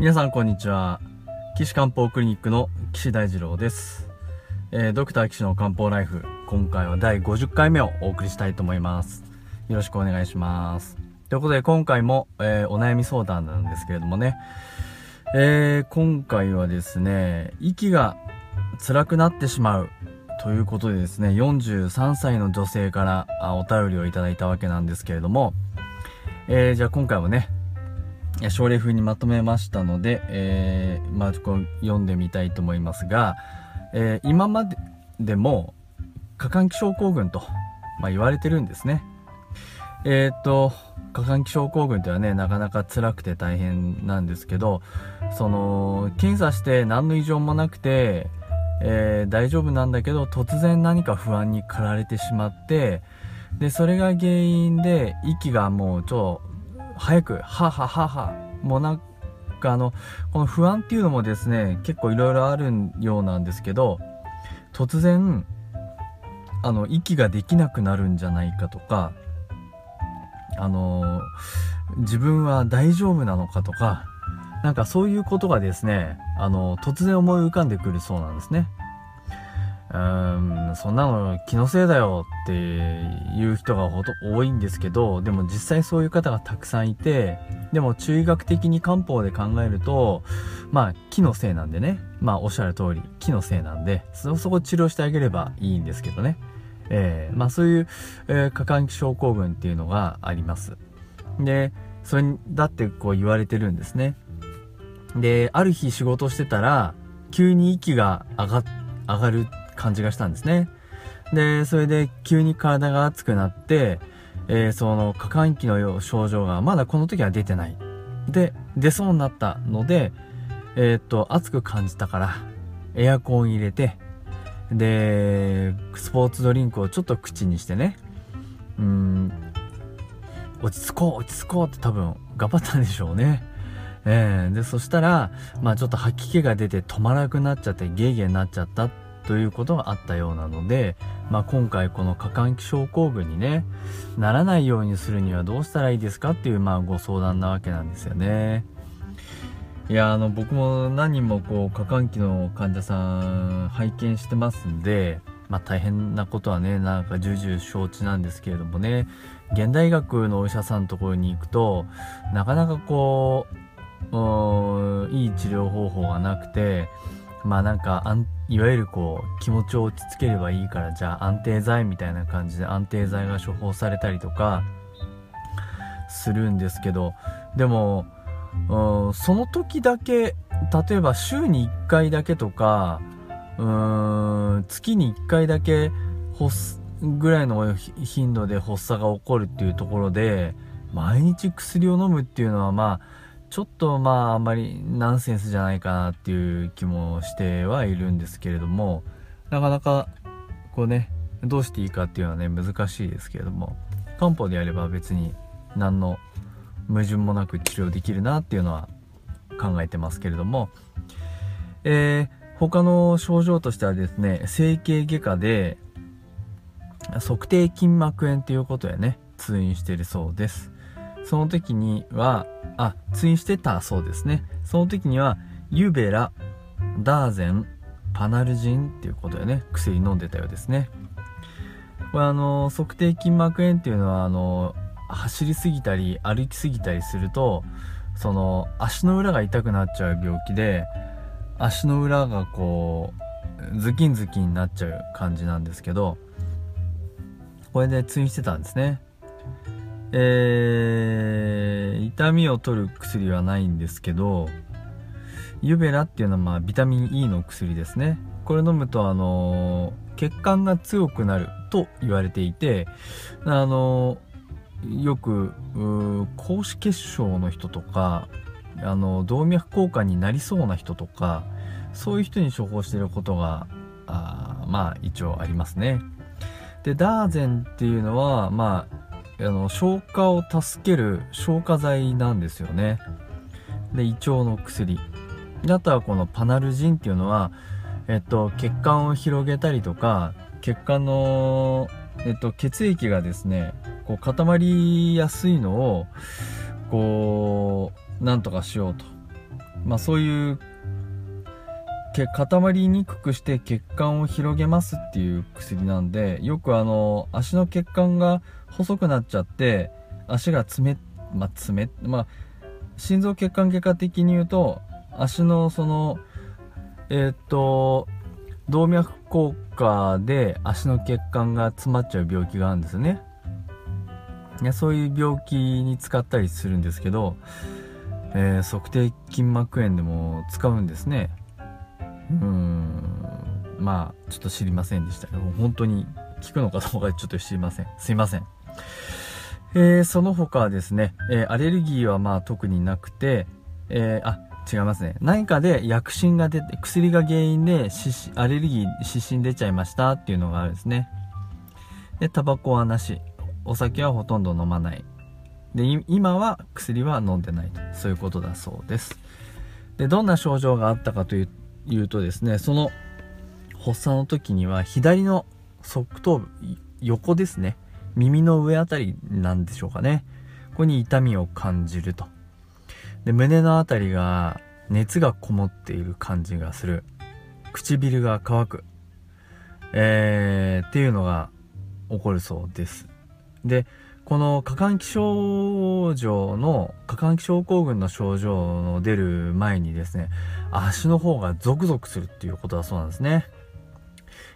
皆さんこんにちは。岸漢方クリニックの岸大二郎です、えードクター岸の漢方ライフ今回は第50回目をお送りしたいと思います。よろしくお願いします。ということで今回も、えーお悩み相談なんですけれどもね。えー今回はですね息が辛くなってしまうということでですね43歳の女性からあお便りをいただいたわけなんですけれども。えーじゃあ今回もねいや症例風にまとめましたので、えーまあ、こう読んでみたいと思いますが、えー今まででも過換気症候群と、まあ、言われてるんですね。えっ、と過換気症候群ってはねなかなか辛くて大変なんですけどその検査して何の異常もなくて、えー大丈夫なんだけど突然何か不安に駆られてしまってでそれが原因で息がもうちょ早く、はははは、もうなんかあの、この不安っていうのもですね、結構いろいろあるようなんですけど、突然、あの、息ができなくなるんじゃないかとか、あの、自分は大丈夫なのかとか、なんかそういうことがですね、あの、突然思い浮かんでくるそうなんですね。うーん、そんなの気のせいだよっていう人がほと多いんですけど、でも実際そういう方がたくさんいて、でも中医学的に漢方で考えると、まあ気のせいなんでね、まあおっしゃる通り気のせいなんで、そ、そこ治療してあげればいいんですけどね。えーまあそういう、えー過換気症候群っていうのがあります。で、それだってこう言われてるんですね。で、ある日仕事してたら、急に息が上が、上がる感じがしたんですね。で、それで急に体が熱くなって、えーその過換気の症状がまだこの時は出てない。で、出そうになったので、えーっと、熱く感じたから、エアコン入れて、で、スポーツドリンクをちょっと口にしてね、うん、落ち着こう、落ち着こうって多分頑張ったんでしょうね。えーで、そしたら、まあちょっと吐き気が出て止まらなくなっちゃってゲーゲーになっちゃったということがあったようなので、まあ今回この過換気症候群にね、ならないようにするにはどうしたらいいですかっていうまあご相談なわけなんですよね。いや、あの僕も何人もこう過換気の患者さん拝見してますんで、まあ大変なことはね、なんか重々承知なんですけれどもね、現代医学のお医者さんのところに行くと、なかなかこう、いい治療方法がなくて、まあなんかあん、いわゆるこう、気持ちを落ち着ければいいから、じゃあ安定剤みたいな感じで安定剤が処方されたりとか、するんですけど、でも、うんその時だけ、例えば週に1回だけとか、うん、月に1回だけ発すぐらいの頻度で発作が起こるっていうところで、毎日薬を飲むっていうのはまあ、ちょっとまああんまりナンセンスじゃないかなっていう気もしてはいるんですけれども、なかなかこうね、どうしていいかっていうのはね、難しいですけれども、漢方でやれば別に何の矛盾もなく治療できるなっていうのは考えてますけれども、えー他の症状としてはですね、整形外科で測定筋膜炎ということでね、通院しているそうです。その時には、あ、通院してたそうですね。その時には、ユベラ、ダーゼン、パナルジンっていうことでね、薬飲んでたようですね。これあの、測定筋膜炎っていうのは、あの、走りすぎたり歩きすぎたりすると、その、足の裏が痛くなっちゃう病気で、足の裏がこう、ズキンズキンになっちゃう感じなんですけど、これで通院してたんですね。えー、痛みを取る薬はないんですけど、ユベラっていうのはまあビタミン E の薬ですね。これ飲むとあの血管が強くなると言われていて、あのよく、高脂血症の人とか、あの動脈硬化になりそうな人とか、そういう人に処方していることが、あまあ一応ありますね。で、ダーゼンっていうのは、まあ、あの、消化を助ける消化剤なんですよね。で、胃腸の薬。あとはこのパナルジンっていうのは、えっと、血管を広げたりとか、血管の、えっと、血液がですね、こう固まりやすいのを、こう、なんとかしようと。まあそういう固まりにくくして血管を広げますっていう薬なんでよくあの足の血管が細くなっちゃって足が詰めまあ詰めまあ心臓血管外科的に言うと足のそのえー、っと動脈硬化で足の血管が詰まっちゃう病気があるんですね。いやそういう病気に使ったりするんですけど、えー、測定筋膜炎でも使うんですね。うん。まあちょっと知りませんでした。けど本当に効くのかどうかちょっと知りません。すいません。えー、その他はですね、えー、アレルギーはまあ特になくて、えー、あ違いますね。何かで薬疹が出て薬が原因でアレルギー湿疹出ちゃいましたっていうのがあるんですね。でタバコはなし。お酒はほとんど飲まない。で今は薬は飲んでないと。そういうことだそうです。でどんな症状があったかという言うとですねその発作の時には左の側頭部横ですね。耳の上あたりなんでしょうかね。ここに痛みを感じると。で胸のあたりが熱がこもっている感じがする。唇が乾く。えー、っていうのが起こるそうです。でこの過換気症状の過換気症候群の症状の出る前にですね足の方がゾクゾクするっていうことだそうなんですね。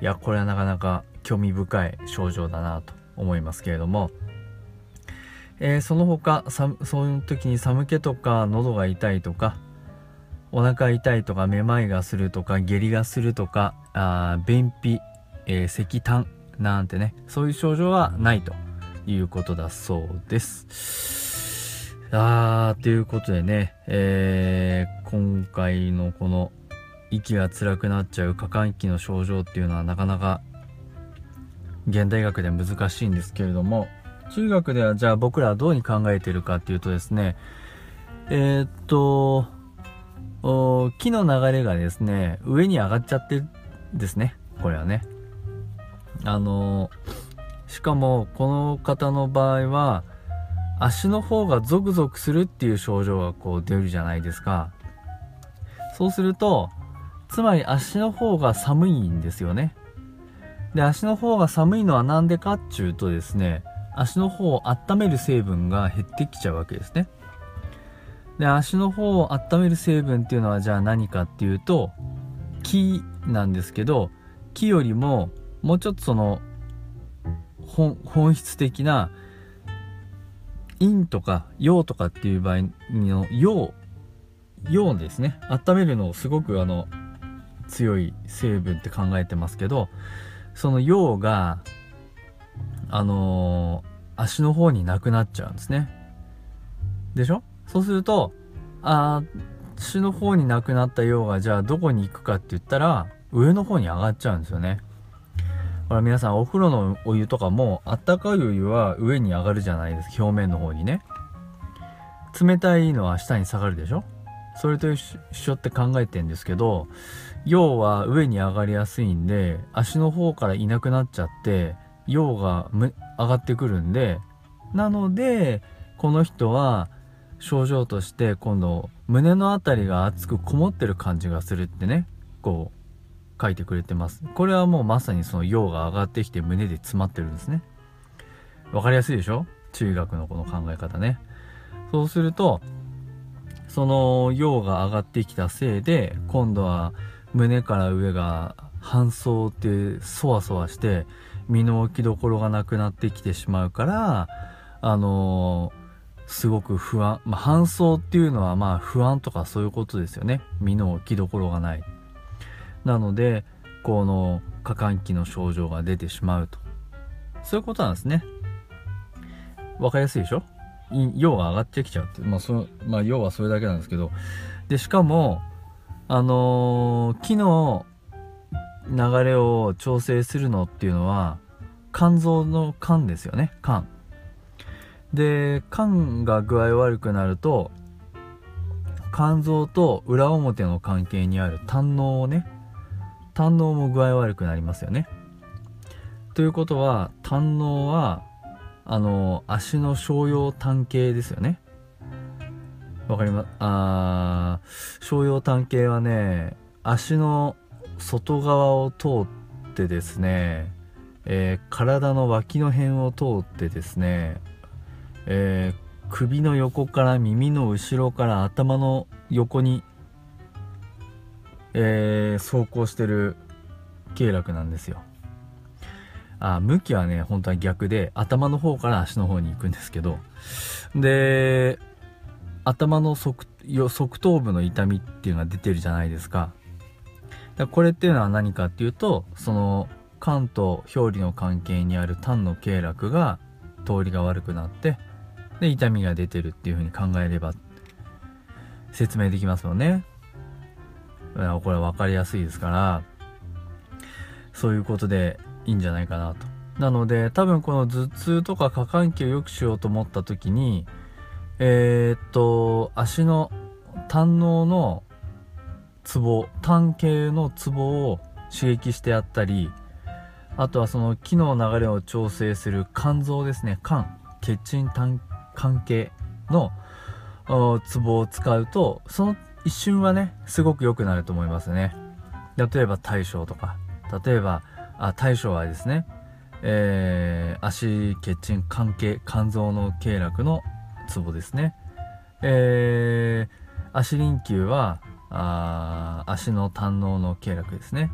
いやこれはなかなか興味深い症状だなと思いますけれども、えー、その他そういう時に寒気とか喉が痛いとかお腹痛いとかめまいがするとか下痢がするとかあ便秘、えー、石炭なんてねそういう症状はないと。いうことだそうです。あー、ということでね、えー、今回のこの息が辛くなっちゃう過換気の症状っていうのはなかなか現代学では難しいんですけれども、中学ではじゃあ僕らはどうに考えてるかっていうとですね、えー、っと、木の流れがですね、上に上がっちゃってるんですね。これはね。あのーしかもこの方の場合は足の方がゾクゾクするっていう症状がこう出るじゃないですか。そうするとつまり足の方が寒いんですよね。で足の方が寒いのは何でかっていうとですね足の方を温める成分が減ってきちゃうわけですね。で足の方を温める成分っていうのはじゃあ何かっていうと木なんですけど木よりももうちょっとその本質的な陰とか陽とかっていう場合の陽陽ですね。温めるのをすごくあの強い成分って考えてますけどその陽があのー、足の方になくなっちゃうんですね。でしょ？そうするとあ足の方になくなった陽がじゃあどこに行くかって言ったら上の方に上がっちゃうんですよね。ほら皆さんお風呂のお湯とかもあったかいお湯は上に上がるじゃないですか。表面の方にね。冷たいのは下に下がるでしょ？それと一緒って考えてんですけど陽は上に上がりやすいんで足の方からいなくなっちゃって陽が上がってくるんでなのでこの人は症状として今度胸の辺りが熱くこもってる感じがするってね。こう書いてくれてます。これはもうまさにその陽が上がってきて胸で詰まってるんですね。わかりやすいでしょ？中学のこの考え方ね。そうすると、その陽が上がってきたせいで、今度は胸から上が搬送ってそわそわして、身の置きどころがなくなってきてしまうから、あのー、すごく不安、まあ、搬送っていうのはまあ不安とかそういうことですよね。身の置きどころがない。なのでこの過換気の症状が出てしまうと。そういうことなんですね。分かりやすいでしょ？陽が上がってきちゃうってまあそまあ要はそれだけなんですけど。でしかもあのー、木の流れを調整するのっていうのは肝臓の肝ですよね。肝。で肝が具合悪くなると肝臓と裏表の関係にある胆のをね胆のも具合悪くなりますよね。ということは胆のはあの足の商用胆系ですよね。わかります、あ商用単形はね、足の外側を通ってですね、えー、体の脇の辺を通ってですね、えー、首の横から耳の後ろから頭の横に、えー、走行してる経絡なんですよ。あ、向きはね、本当は逆で、頭の方から足の方に行くんですけど、で、頭の側側頭部の痛みっていうのが出てるじゃないですか。だこれっていうのは何かっていうと、その、肝と表裏の関係にある胆の経絡が通りが悪くなって、で、痛みが出てるっていう風に考えれば、説明できますよね。これ分かりやすいですから、そういうことでいいんじゃないかなと。なので、多分この頭痛とか過換気を良くしようと思った時に、えー、っと、足の胆ののツボ、胆系のツボを刺激してやったり、あとはその気の流れを調整する肝臓ですね。肝、血沈胆関係のツボを使うと、その一瞬はね、すごく良くなると思いますね。例えば大将とか、例えば、あ大将はですね、えー、足血沈関係肝臓の経絡のツボですね。えー、足輪球はあ足の胆のの経絡ですね。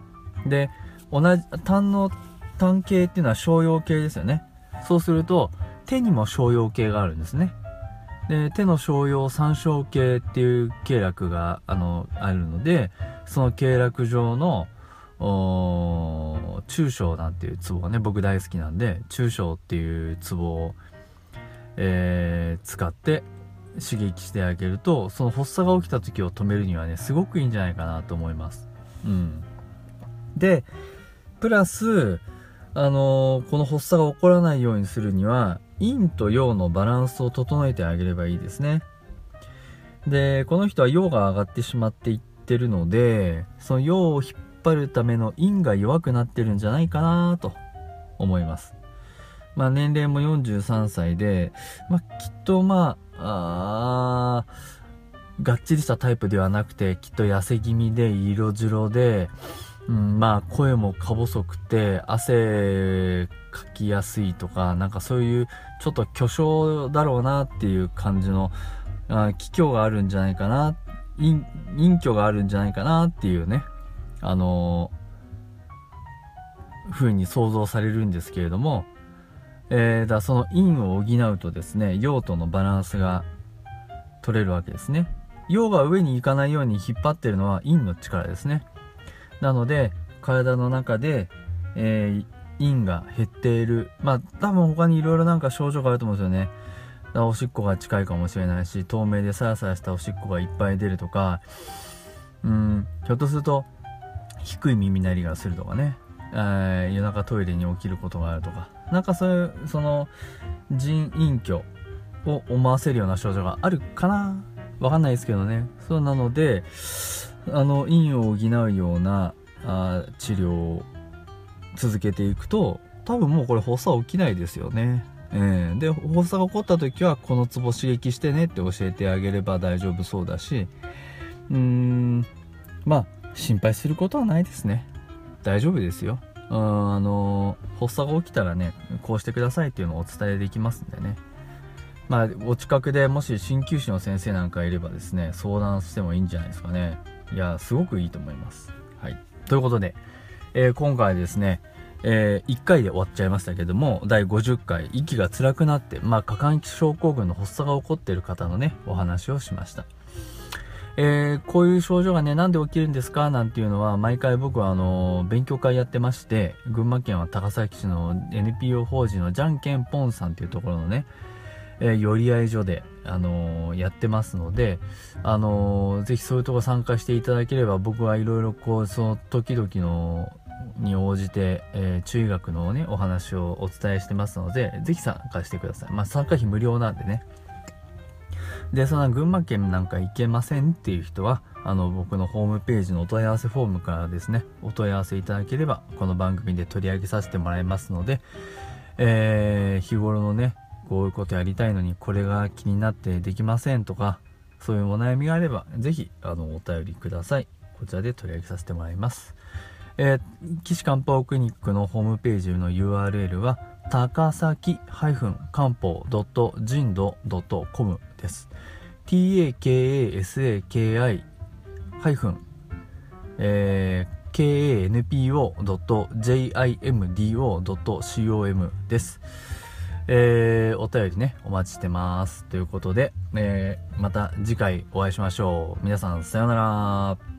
で、同じ、胆の胆系っていうのは商用系ですよね。そうすると、手にも商用系があるんですね。で、手の商用三小系っていう経絡が、あの、あるので、その経絡上の、中小なんていうツボがね、僕大好きなんで、中小っていうツボを、えー、使って刺激してあげると、その発作が起きた時を止めるにはね、すごくいいんじゃないかなと思います。うん。で、プラス、あのー、この発作が起こらないようにするには、陰と陽のバランスを整えてあげればいいですね。で、この人は陽が上がってしまっていってるので、その陽を引っ張るための陰が弱くなってるんじゃないかなと思います。まあ年齢も43歳で、まあきっとまあ、あがっちりしたタイプではなくて、きっと痩せ気味で色白で、うん、まあ声もか細くて汗かきやすいとかなんかそういうちょっと巨匠だろうなっていう感じの気境があるんじゃないかな陰陰虚があるんじゃないかなっていうねあのー、風に想像されるんですけれども、えー、だその陰を補うとですね陽とのバランスが取れるわけですね。陽が上に行かないように引っ張ってるのは陰の力ですね。なので、体の中で、えー、陰が減っている。まあ、多分他にいろいろなんか症状があると思うんですよね。おしっこが近いかもしれないし、透明でサラサラしたおしっこがいっぱい出るとか、うん、ひょっとすると、低い耳鳴りがするとかね、えー、夜中トイレに起きることがあるとか、なんかそういう、その、腎隠居を思わせるような症状があるかなわかんないですけどね。そうなので、あの陰を補うようなあ治療を続けていくと多分もうこれ発作起きないですよね。えー、で発作が起こった時はこのツボ刺激してねって教えてあげれば大丈夫そうだしうーんまあ心配することはないですね。大丈夫ですよ。うんあの発作が起きたらねこうしてくださいっていうのをお伝えできますんでね。まあお近くでもし鍼灸師の先生なんかいればですね相談してもいいんじゃないですかね。いや、すごくいいと思います。はい。ということで、えー、今回ですね、えー、1回で終わっちゃいましたけども、第50回、息が辛くなって、まあ、過換気症候群の発作が起こっている方のね、お話をしました。えー、こういう症状がね、なんで起きるんですか？なんていうのは、毎回僕はあの、勉強会やってまして、群馬県は高崎市の NPO 法人のじゃんけんぽんさんっていうところのね、えー、寄り合い所で、あのー、やってますので、あのー、ぜひそういうとこ参加していただければ、僕はいろいろこう、その時々の、に応じて、えー、中学のね、お話をお伝えしてますので、ぜひ参加してください。まあ、参加費無料なんでね。で、その群馬県なんか行けませんっていう人は、あの、僕のホームページのお問い合わせフォームからですね、お問い合わせいただければ、この番組で取り上げさせてもらいますので、えー、日頃のね、こういうことやりたいのにこれが気になってできませんとか、そういうお悩みがあれば、ぜひ、あの、お便りください。こちらで取り上げさせてもらいます。えー、岸漢方クリニックのホームページの URL は、高崎漢方 .jindo.com です。takasaki ハイフン、え、kanpo.jimdo.com です。えー、お便りね、お待ちしてます。ということで、えー、また次回お会いしましょう。皆さん、さようなら。